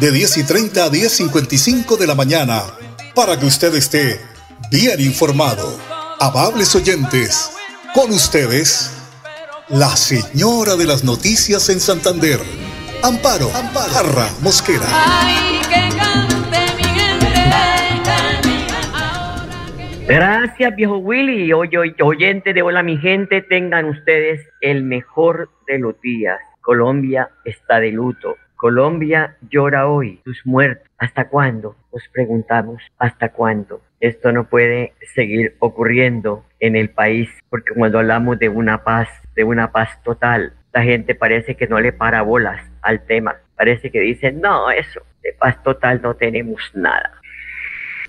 de 10 y 30 a 10.55 de la mañana, para que usted esté bien informado. Amables oyentes, con ustedes, la señora de las noticias en Santander, Amparo, Amparo Mosquera. Gracias, viejo Willy. Oye, oyente de Hola, mi gente, tengan ustedes el mejor de los días. Colombia está de luto. Colombia llora hoy sus muertos. ¿Hasta cuándo? Nos preguntamos, ¿hasta cuándo? Esto no puede seguir ocurriendo en el país, porque cuando hablamos de una paz, de una paz total, la gente parece que no le para bolas al tema. Parece que dicen, no, eso, de paz total no tenemos nada.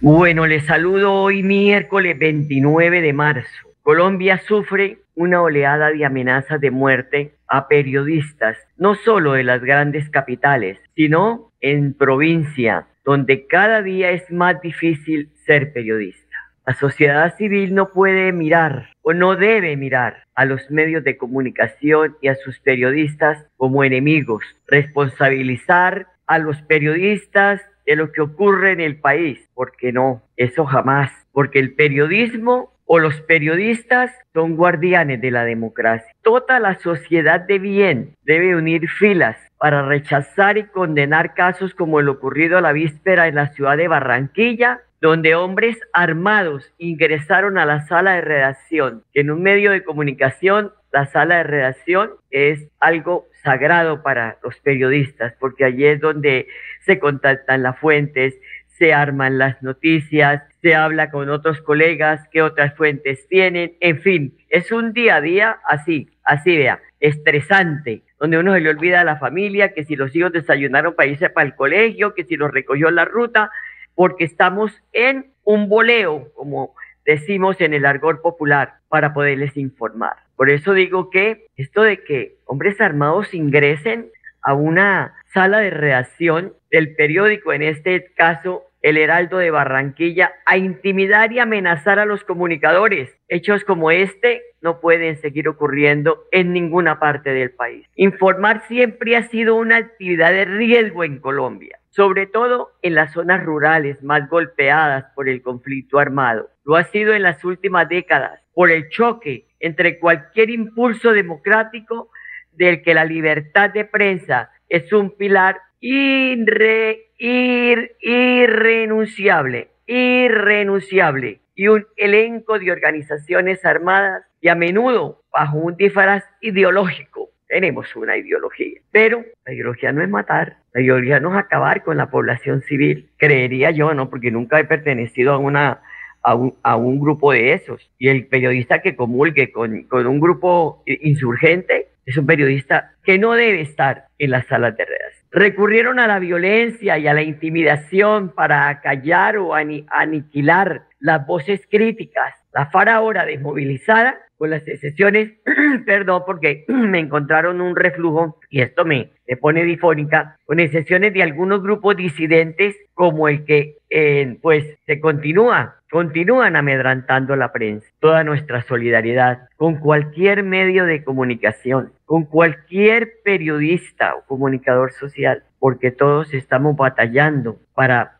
Bueno, les saludo hoy miércoles 29 de marzo. Colombia sufre una oleada de amenazas de muerte a periodistas, no solo de las grandes capitales, sino en provincia, donde cada día es más difícil ser periodista. La sociedad civil no puede mirar o no debe mirar a los medios de comunicación y a sus periodistas como enemigos, responsabilizar a los periodistas de lo que ocurre en el país, porque no, eso jamás, porque el periodismo o los periodistas son guardianes de la democracia. Toda la sociedad de bien debe unir filas para rechazar y condenar casos como el ocurrido a la víspera en la ciudad de Barranquilla, donde hombres armados ingresaron a la sala de redacción. En un medio de comunicación, la sala de redacción es algo sagrado para los periodistas, porque allí es donde se contactan las fuentes, se arman las noticias, se habla con otros colegas, qué otras fuentes tienen, en fin, es un día a día así, así vea, estresante, donde uno se le olvida a la familia, que si los hijos desayunaron para irse para el colegio, que si los recogió la ruta, porque estamos en un boleo, como decimos en el argor popular, para poderles informar. Por eso digo que esto de que hombres armados ingresen a una sala de redacción del periódico, en este caso el Heraldo de Barranquilla, a intimidar y amenazar a los comunicadores. Hechos como este no pueden seguir ocurriendo en ninguna parte del país. Informar siempre ha sido una actividad de riesgo en Colombia, sobre todo en las zonas rurales más golpeadas por el conflicto armado. Lo ha sido en las últimas décadas por el choque entre cualquier impulso democrático del que la libertad de prensa es un pilar irre, irrenunciable, irrenunciable y un elenco de organizaciones armadas y a menudo bajo un disfraz ideológico. Tenemos una ideología, pero la ideología no es matar, la ideología no es acabar con la población civil, creería yo, ¿no? Porque nunca he pertenecido a una a un, grupo de esos. Y el periodista que comulgue con, con, un grupo insurgente es un periodista que no debe estar en las salas de redes. Recurrieron a la violencia y a la intimidación para acallar o aniquilar las voces críticas. La FARA ahora desmovilizada con las excepciones, perdón, porque me encontraron un reflujo y esto me, me pone difónica, con excepciones de algunos grupos disidentes como el que eh, pues se continúa continúan amedrantando la prensa. Toda nuestra solidaridad con cualquier medio de comunicación, con cualquier periodista o comunicador social, porque todos estamos batallando para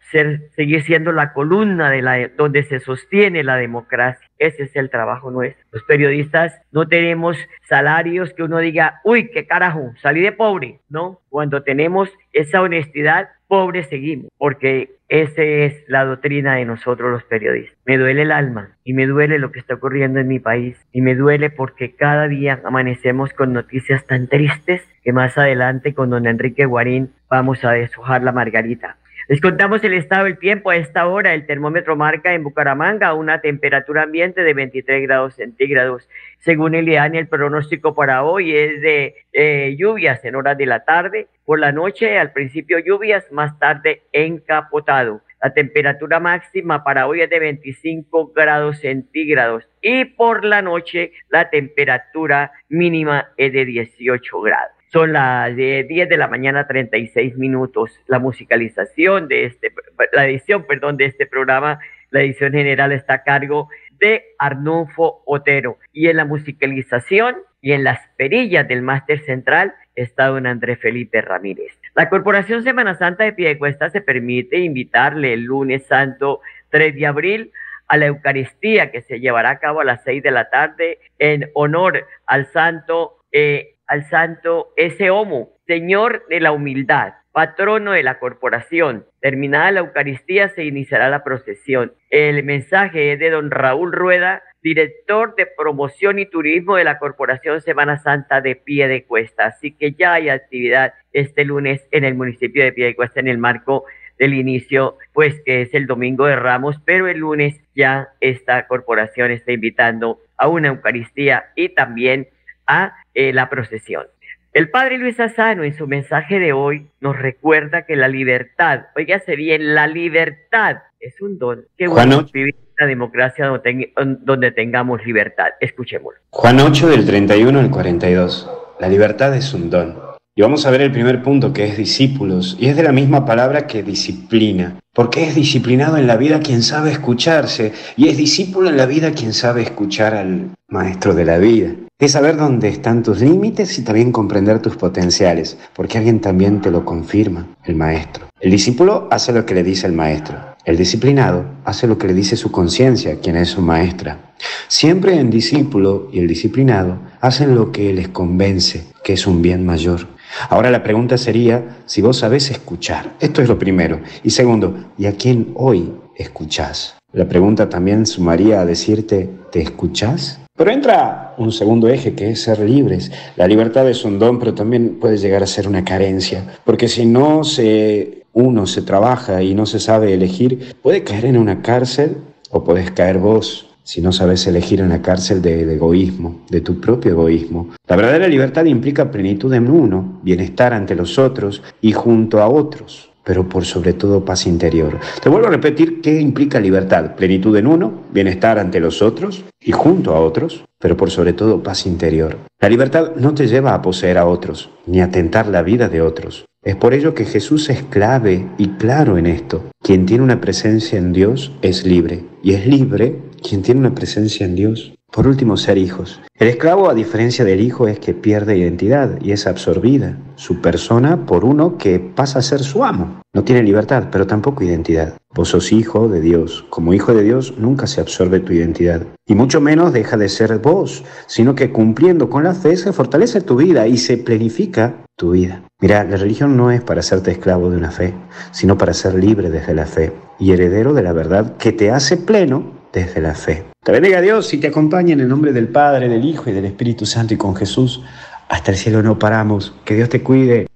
seguir siendo la columna de la, donde se sostiene la democracia. Ese es el trabajo nuestro. Los periodistas no tenemos salarios que uno diga, uy, qué carajo, salí de pobre, ¿no? Cuando tenemos esa honestidad, pobres seguimos, porque esa es la doctrina de nosotros los periodistas. Me duele el alma y me duele lo que está ocurriendo en mi país y me duele porque cada día amanecemos con noticias tan tristes que más adelante con don Enrique Guarín vamos a deshojar la margarita. Les contamos el estado del tiempo a esta hora. El termómetro marca en Bucaramanga una temperatura ambiente de 23 grados centígrados. Según el IANI, el pronóstico para hoy es de eh, lluvias en horas de la tarde, por la noche al principio lluvias, más tarde encapotado. La temperatura máxima para hoy es de 25 grados centígrados y por la noche la temperatura mínima es de 18 grados. Son las 10 de la mañana 36 minutos. La musicalización de este, la edición, perdón, de este programa, la edición general está a cargo de Arnulfo Otero. Y en la musicalización y en las perillas del máster central está don Andrés Felipe Ramírez. La Corporación Semana Santa de Piedecuesta se permite invitarle el lunes santo 3 de abril a la Eucaristía que se llevará a cabo a las 6 de la tarde en honor al santo, eh, al santo ese homo, Señor de la humildad, patrono de la corporación. Terminada la Eucaristía se iniciará la procesión. El mensaje es de don Raúl Rueda, director de promoción y turismo de la Corporación Semana Santa de Pie de Cuesta. Así que ya hay actividad este lunes en el municipio de Pie de Cuesta en el marco del inicio, pues que es el domingo de Ramos, pero el lunes ya esta corporación está invitando a una Eucaristía y también a eh, la procesión. El padre Luis Asano en su mensaje de hoy nos recuerda que la libertad, oígase bien, la libertad es un don. que bueno vivir en una democracia donde, tengamos libertad. Escuchémoslo. Juan 8 del 31 al 42. La libertad es un don. Y vamos a ver el primer punto que es discípulos, y es de la misma palabra que disciplina, porque es disciplinado en la vida quien sabe escucharse, y es discípulo en la vida quien sabe escuchar al maestro de la vida. Es saber dónde están tus límites y también comprender tus potenciales, porque alguien también te lo confirma, el maestro. El discípulo hace lo que le dice el maestro, el disciplinado hace lo que le dice su conciencia, quien es su maestra. Siempre el discípulo y el disciplinado hacen lo que les convence, que es un bien mayor. Ahora la pregunta sería si vos sabés escuchar. Esto es lo primero. Y segundo, ¿y a quién hoy escuchás? La pregunta también sumaría a decirte, ¿te escuchás? Pero entra un segundo eje que es ser libres. La libertad es un don, pero también puede llegar a ser una carencia. Porque si no se, uno se trabaja y no se sabe elegir, puede caer en una cárcel o puedes caer vos si no sabes elegir en la cárcel de, egoísmo, de tu propio egoísmo. La verdadera libertad implica plenitud en uno, bienestar ante los otros y junto a otros, pero por sobre todo paz interior. Te vuelvo a repetir qué implica libertad, plenitud en uno, bienestar ante los otros y junto a otros, pero por sobre todo paz interior. La libertad no te lleva a poseer a otros, ni a tentar la vida de otros. Es por ello que Jesús es clave y claro en esto. Quien tiene una presencia en Dios es libre, y es libre quien tiene una presencia en Dios. Por último, ser hijos. El esclavo, a diferencia del hijo, es que pierde identidad y es absorbida su persona por uno que pasa a ser su amo. No tiene libertad, pero tampoco identidad. Vos sos hijo de Dios. Como hijo de Dios nunca se absorbe tu identidad. Y mucho menos deja de ser vos, sino que cumpliendo con la fe se fortalece tu vida y se planifica tu vida. Mira, la religión no es para hacerte esclavo de una fe, sino para ser libre desde la fe y heredero de la verdad que te hace pleno desde la fe. Te bendiga Dios y te acompañe en el nombre del Padre, del Hijo y del Espíritu Santo y con Jesús. Hasta el cielo no paramos. Que Dios te cuide.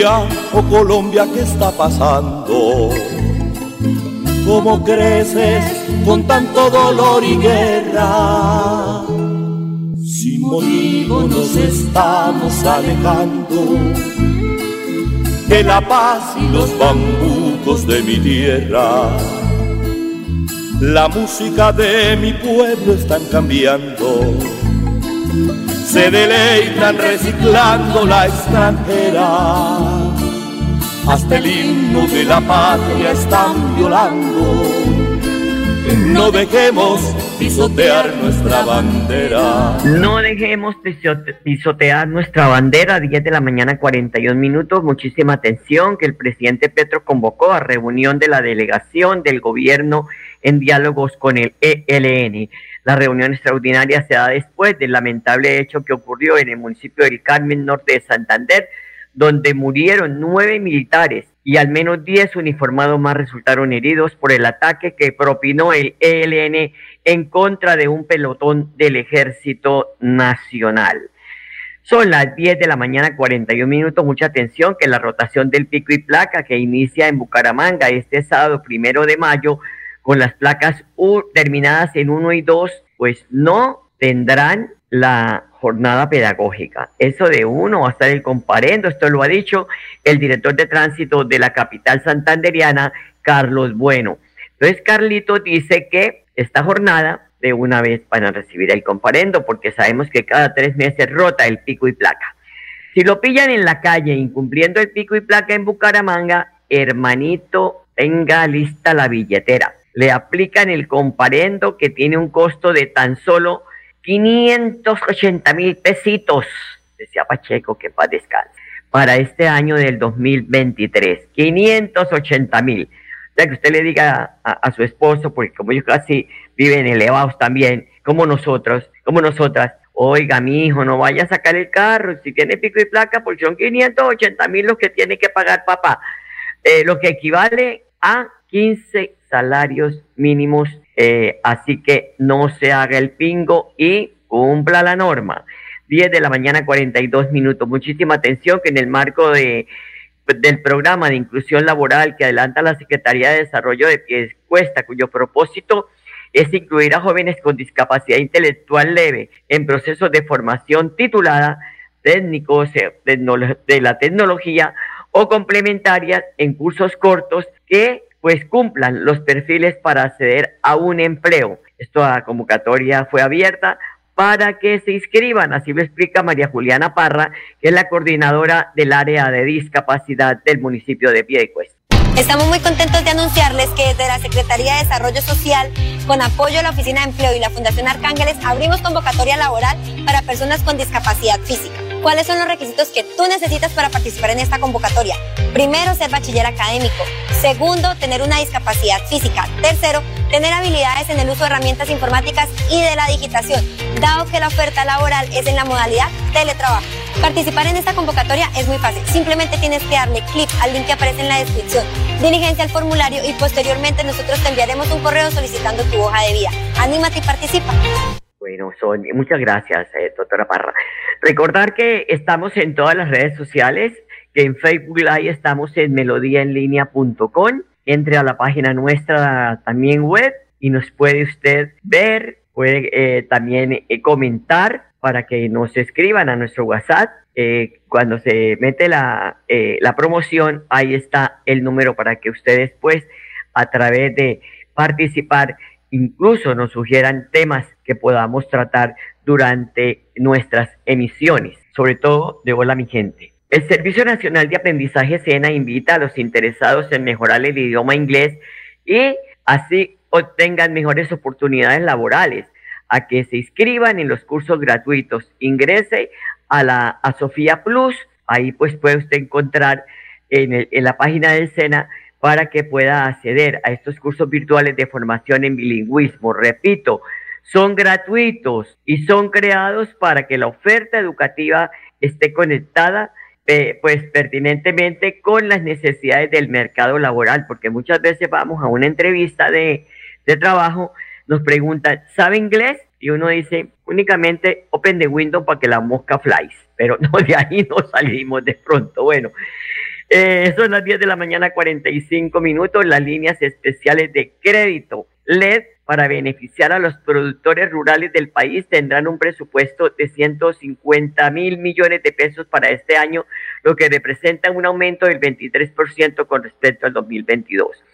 Colombia, oh Colombia, ¿qué está pasando? ¿Cómo creces con tanto dolor y guerra? Sin motivo nos estamos alejando de la paz y los bambucos de mi tierra. La música de mi pueblo están cambiando se deleitan reciclando la extranjera. Hasta el himno de la patria están violando. No dejemos pisotear nuestra bandera. No dejemos pisotear nuestra bandera. 10 de la mañana, 41 minutos. Muchísima atención que el presidente Petro convocó a reunión de la delegación del gobierno en diálogos con el ELN. La reunión extraordinaria se da después del lamentable hecho que ocurrió en el municipio del Carmen, norte de Santander, donde murieron nueve militares y al menos diez uniformados más resultaron heridos por el ataque que propinó el ELN en contra de un pelotón del Ejército Nacional. Son las 10 de la mañana, 41 minutos. Mucha atención que la rotación del pico y placa que inicia en Bucaramanga este sábado primero de mayo con las placas terminadas en 1 y 2, pues no tendrán la jornada pedagógica. Eso de uno va a estar el comparendo, esto lo ha dicho el director de tránsito de la capital santanderiana, Carlos Bueno. Entonces, Carlito dice que esta jornada de una vez para recibir el comparendo, porque sabemos que cada tres meses rota el pico y placa. Si lo pillan en la calle incumpliendo el pico y placa en Bucaramanga, hermanito, tenga lista la billetera. Le aplican el comparendo que tiene un costo de tan solo 580 mil pesitos, decía Pacheco, que paz descanse, para este año del 2023. 580 mil. O sea, que usted le diga a, su esposo, porque como ellos casi viven elevados también, como nosotros, como nosotras, oiga, mi hijo, no vaya a sacar el carro, si tiene pico y placa, porque son 580 mil los que tiene que pagar papá, eh, lo que equivale a 15 salarios mínimos eh, así que no se haga el pingo y cumpla la norma. 10 de la mañana, 42 minutos. Muchísima atención que en el marco de, del programa de inclusión laboral que adelanta la Secretaría de Desarrollo de Cuesta, cuyo propósito es incluir a jóvenes con discapacidad intelectual leve en procesos de formación titulada técnicos de la tecnología o complementarias en cursos cortos que pues cumplan los perfiles para acceder a un empleo. Esta convocatoria fue abierta para que se inscriban, así lo explica María Juliana Parra, que es la coordinadora del área de discapacidad del municipio de Piedecuesta. Estamos muy contentos de anunciarles que desde la Secretaría de Desarrollo Social, con apoyo de la Oficina de Empleo y la Fundación Arcángeles, abrimos convocatoria laboral para personas con discapacidad física. ¿Cuáles son los requisitos que tú necesitas para participar en esta convocatoria? Primero, ser bachiller académico. Segundo, tener una discapacidad física. Tercero, tener habilidades en el uso de herramientas informáticas y de la digitación, dado que la oferta laboral es en la modalidad teletrabajo. Participar en esta convocatoria es muy fácil. Simplemente tienes que darle clic al link que aparece en la descripción, diligencia al formulario y posteriormente nosotros te enviaremos un correo solicitando tu hoja de vida. Anímate y participa. Bueno, Sonia, muchas gracias, eh, doctora Parra. Recordar que estamos en todas las redes sociales, que en Facebook Live estamos en melodíaenlínea.com. Entre a la página nuestra también web y nos puede usted ver, puede eh, también eh, comentar para que nos escriban a nuestro WhatsApp. cuando se mete la, la promoción, ahí está el número para que ustedes pues a través de participar incluso nos sugieran temas que podamos tratar durante nuestras emisiones, sobre todo de Hola mi gente. El Servicio Nacional de Aprendizaje SENA invita a los interesados en mejorar el idioma inglés y así obtengan mejores oportunidades laborales a que se inscriban en los cursos gratuitos. Ingrese a la a Sofía Plus, ahí pues puede usted encontrar en, en la página del SENA para que pueda acceder a estos cursos virtuales de formación en bilingüismo. Repito, son gratuitos y son creados para que la oferta educativa esté conectada eh, pues pertinentemente con las necesidades del mercado laboral, porque muchas veces vamos a una entrevista de, de trabajo, nos preguntan, ¿sabe inglés? Y uno dice, únicamente open the window para que la mosca flies, pero no, de ahí no salimos de pronto. Bueno, eh, son las 10 de la mañana, 45 minutos. Las líneas especiales de crédito LED para beneficiar a los productores rurales del país tendrán un presupuesto de 150 mil millones de pesos para este año, lo que representa un aumento del 23% con respecto al 2022.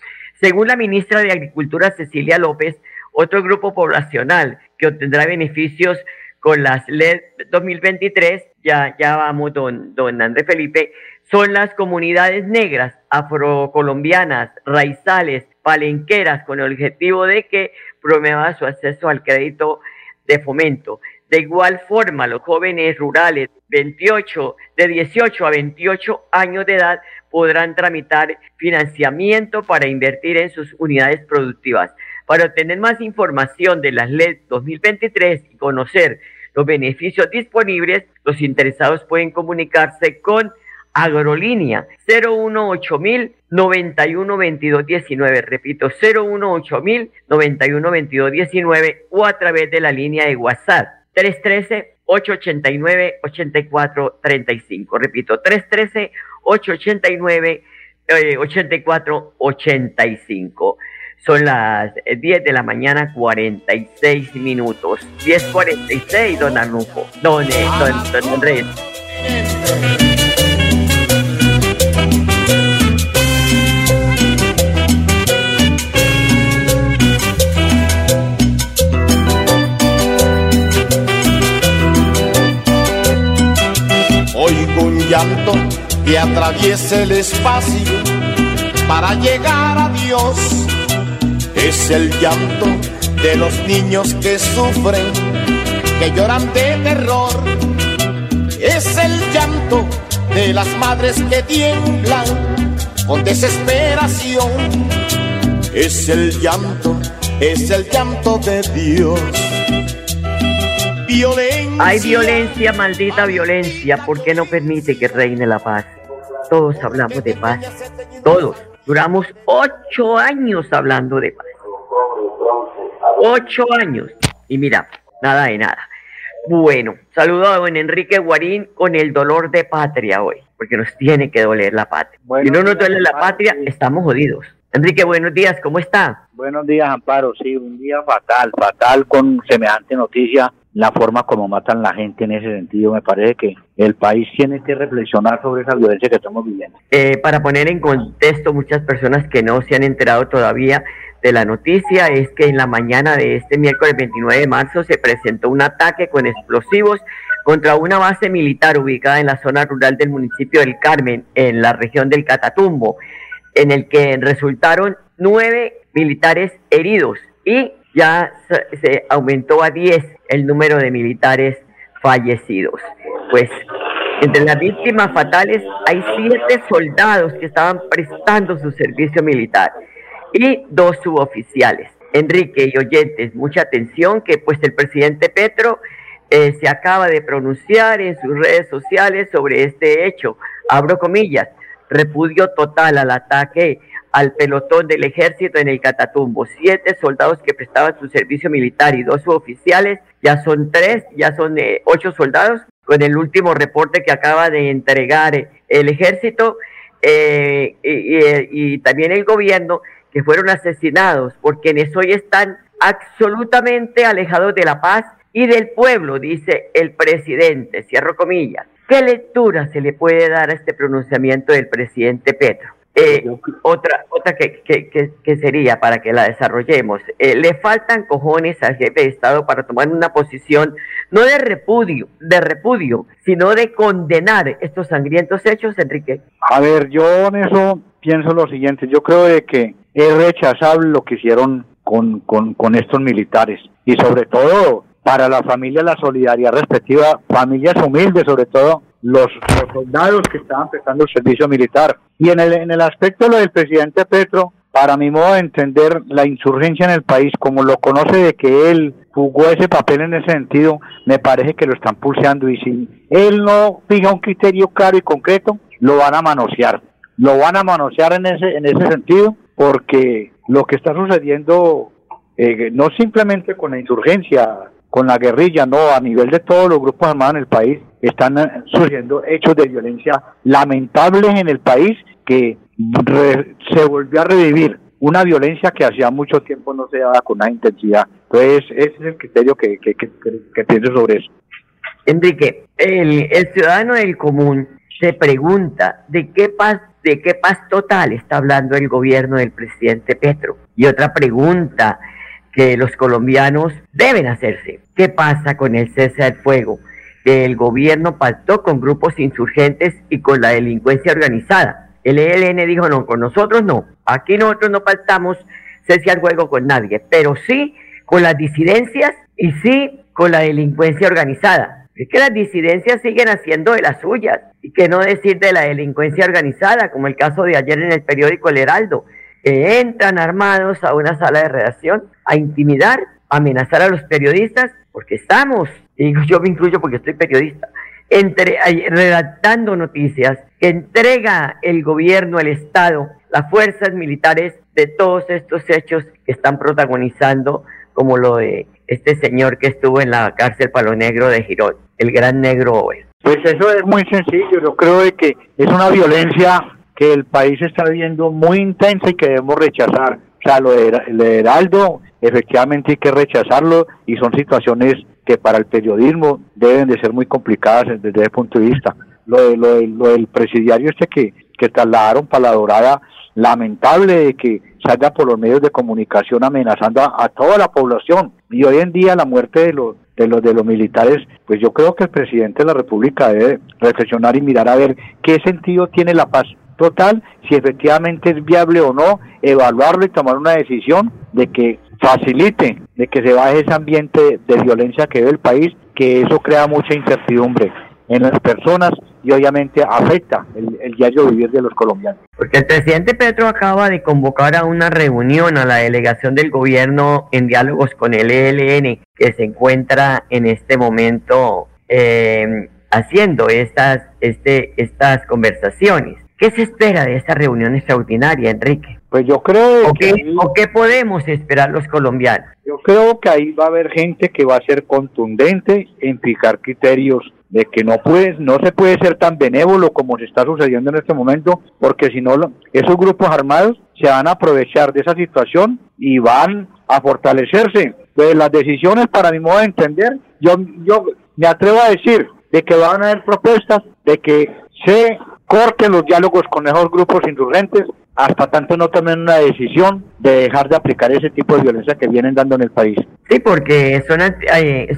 Según la ministra de Agricultura, Cecilia López, otro grupo poblacional que obtendrá beneficios con las LED 2023, ya, ya vamos, don, don Andrés Felipe, son las comunidades negras, afrocolombianas, raizales, palenqueras, con el objetivo de que promueva su acceso al crédito de fomento. De igual forma, los jóvenes rurales 28, de 18 a 28 años de edad podrán tramitar financiamiento para invertir en sus unidades productivas. Para obtener más información de las leyes 2023 y conocer los beneficios disponibles, los interesados pueden comunicarse con Agrolínea 018 mil 91 22 19, repito 018 mil 91 22 19 o a través de la línea de WhatsApp 313 889 84 35, repito 313 889 84 85. Son las 10 de la mañana, 46 minutos. 10.46, don Arnulfo. Don, eh, don, don Andrés. Oigo un llanto que atraviesa el espacio para llegar a Dios. Es el llanto de los niños que sufren, que lloran de terror. Es el llanto de las madres que tiemblan con desesperación. Es el llanto, es el llanto de Dios. Hay violencia, maldita violencia. ¿Por qué no permite que reine la paz? Todos hablamos de paz. Todos. Duramos ocho años hablando de paz. Ocho años. Y mira, nada de nada. Bueno, saludo a don Enrique Guarín con el dolor de patria hoy, porque nos tiene que doler la patria. si no nos duele la patria, estamos jodidos. Enrique, buenos días, ¿cómo está? Buenos días, Amparo. Sí, un día fatal, fatal con semejante noticia la forma como matan la gente en ese sentido. Me parece que el país tiene que reflexionar sobre esa violencia que estamos viviendo. Eh, para poner en contexto, muchas personas que no se han enterado todavía de la noticia es que en la mañana de este miércoles 29 de marzo se presentó un ataque con explosivos contra una base militar ubicada en la zona rural del municipio del Carmen, en la región del Catatumbo, en el que resultaron nueve militares heridos y ya se aumentó a 10 el número de militares fallecidos. Pues entre las víctimas fatales hay siete soldados que estaban prestando su servicio militar y dos suboficiales. Enrique y oyentes, mucha atención que pues el presidente Petro eh, se acaba de pronunciar en sus redes sociales sobre este hecho. Abro comillas, repudio total al ataque al pelotón del ejército en el Catatumbo. Siete soldados que prestaban su servicio militar y dos suboficiales, ya son tres, ya son eh, ocho soldados, con el último reporte que acaba de entregar eh, el ejército eh, y, también el gobierno, que fueron asesinados por quienes hoy están absolutamente alejados de la paz y del pueblo, dice el presidente, cierro comillas. ¿Qué lectura se le puede dar a este pronunciamiento del presidente Petro? Eh, otra otra que, que, sería para que la desarrollemos. Eh, le faltan cojones al jefe de Estado para tomar una posición no de repudio, de repudio, sino de condenar estos sangrientos hechos, Enrique. A ver, yo en eso pienso lo siguiente. Yo creo de que es rechazable lo que hicieron con, con, con estos militares y sobre todo para la familia la solidaridad respectiva, familias humildes sobre todo, los, soldados que estaban prestando el servicio militar. Y en el, en el aspecto de lo del presidente Petro, para mi modo de entender, la insurgencia en el país, como lo conoce de que él jugó ese papel en ese sentido, me parece que lo están pulseando y si él no fija un criterio claro y concreto, lo van a manosear. Lo van a manosear en ese, en ese sentido porque lo que está sucediendo, eh, no simplemente con la insurgencia, con la guerrilla, no, a nivel de todos los grupos armados en el país, están eh, surgiendo hechos de violencia lamentables en el país que se volvió a revivir una violencia que hacía mucho tiempo no se daba con una intensidad. Entonces, ese es el criterio que, que, que, pienso sobre eso. Enrique, el, el ciudadano del común se pregunta de qué paz de qué paz total está hablando el gobierno del presidente Petro. Y otra pregunta que los colombianos deben hacerse. ¿Qué pasa con el cese al fuego? El gobierno pactó con grupos insurgentes y con la delincuencia organizada. El ELN dijo, no, con nosotros no. Aquí nosotros no pactamos cese al fuego con nadie, pero sí con las disidencias y sí con la delincuencia organizada. Es que las disidencias siguen haciendo de las suyas y que no decir de la delincuencia organizada, como el caso de ayer en el periódico El Heraldo, que entran armados a una sala de redacción a intimidar, a amenazar a los periodistas, porque estamos, y yo me incluyo porque estoy periodista, entre, redactando noticias que entrega el gobierno, el Estado, las fuerzas militares de todos estos hechos que están protagonizando, como lo de este señor que estuvo en la cárcel Palo Negro de Girón, el gran negro hoy. Pues eso es muy sencillo, yo creo que es una violencia que el país está viendo muy intensa y que debemos rechazar. O sea, lo de, Heraldo, efectivamente hay que rechazarlo y son situaciones que para el periodismo deben de ser muy complicadas desde ese punto de vista. Lo, de, lo, lo del presidiario este que, que trasladaron para la dorada, lamentable de que salga por los medios de comunicación amenazando a, toda la población. Y hoy en día la muerte de de los de los militares, pues yo creo que el presidente de la República debe reflexionar y mirar a ver qué sentido tiene la paz total, si efectivamente es viable o no, evaluarlo y tomar una decisión de que facilite, de que se baje ese ambiente de violencia que ve el país, que eso crea mucha incertidumbre en las personas y obviamente afecta el, diario vivir de los colombianos. Porque el presidente Petro acaba de convocar a una reunión a la delegación del gobierno en diálogos con el ELN que se encuentra en este momento eh, haciendo estas, este, estas conversaciones. ¿Qué se espera de esta reunión extraordinaria, Enrique? Pues yo creo ¿O que... Qué, ¿O qué podemos esperar los colombianos? Yo creo que ahí va a haber gente que va a ser contundente en fijar criterios de que no puede, no se puede ser tan benévolo como se está sucediendo en este momento, porque si no, esos grupos armados se van a aprovechar de esa situación y van a fortalecerse. Pues las decisiones, para mi modo de entender, yo, yo me atrevo a decir de que van a haber propuestas de que se corten los diálogos con esos grupos insurgentes hasta tanto no tomen una decisión de dejar de aplicar ese tipo de violencia que vienen dando en el país. Sí, porque son,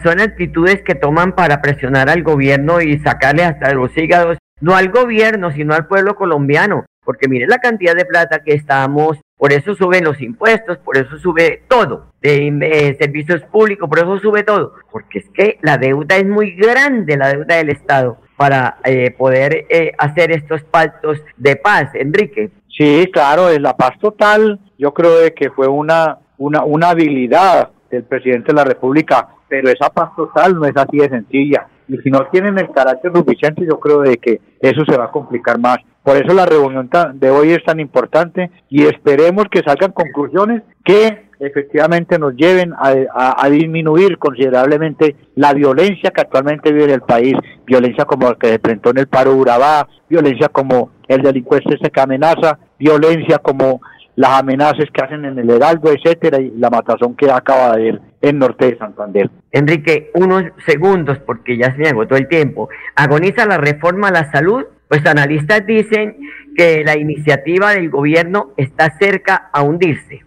son actitudes que toman para presionar al gobierno y sacarle hasta los hígados, no al gobierno, sino al pueblo colombiano. Porque mire la cantidad de plata que estamos, por eso suben los impuestos, por eso sube todo, de eh, servicios públicos, por eso sube todo. Porque es que la deuda es muy grande, la deuda del Estado para eh, poder eh, hacer estos pactos de paz, Enrique. Sí, claro, en la paz total yo creo que fue una, una, una habilidad del presidente de la República, pero esa paz total no es así de sencilla. Y si no tienen el carácter suficiente, yo creo de que eso se va a complicar más. Por eso la reunión de hoy es tan importante y esperemos que salgan conclusiones que efectivamente nos lleven a, disminuir considerablemente la violencia que actualmente vive el país, violencia como la que se presentó en el paro Urabá, violencia como el delincuente ese que amenaza, violencia como las amenazas que hacen en el Heraldo, etcétera, y la matazón que acaba de ver en norte de Santander. Enrique, unos segundos, porque ya se me agotó el tiempo. ¿Agoniza la reforma a la salud? Pues analistas dicen que la iniciativa del gobierno está cerca a hundirse.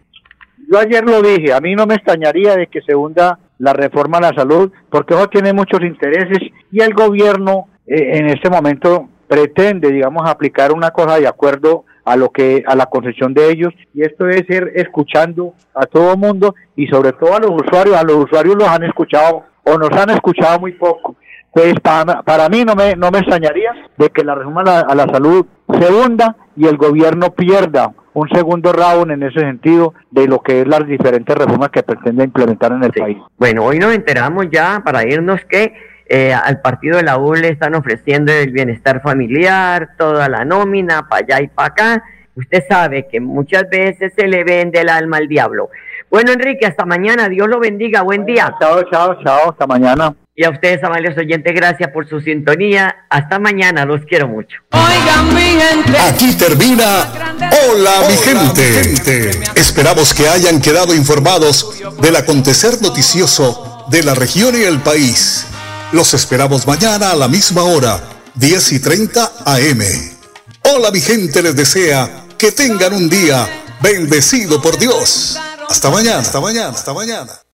Yo ayer lo dije, a mí no me extrañaría de que se hunda la reforma a la salud, porque eso tiene muchos intereses y el gobierno eh, en este momento pretende, digamos, aplicar una cosa de acuerdo a lo que a la concepción de ellos y esto es ser escuchando a todo mundo y sobre todo a los usuarios, a los usuarios los han escuchado o nos han escuchado muy poco. Pues para, para mí no me no me extrañaría de que la reforma a la, a la salud se hunda y el gobierno pierda un segundo round en ese sentido de lo que es las diferentes reformas que pretende implementar en el país. Bueno, hoy nos enteramos ya para irnos que eh, al partido de la U le están ofreciendo el bienestar familiar, toda la nómina, para allá y para acá. Usted sabe que muchas veces se le vende el alma al diablo. Bueno, Enrique, hasta mañana. Dios lo bendiga. Buen día. Chao, chao, chao. Hasta mañana. Y a ustedes, amables oyentes, gracias por su sintonía. Hasta mañana, los quiero mucho. Oigan, mi gente. Aquí termina Hola, mi, gente. Esperamos que hayan quedado informados del acontecer noticioso de la región y el país. Los esperamos mañana a la misma hora, 10 y 30 AM. Hola, mi gente, les desea que tengan un día bendecido por Dios. Hasta mañana, hasta mañana, hasta mañana.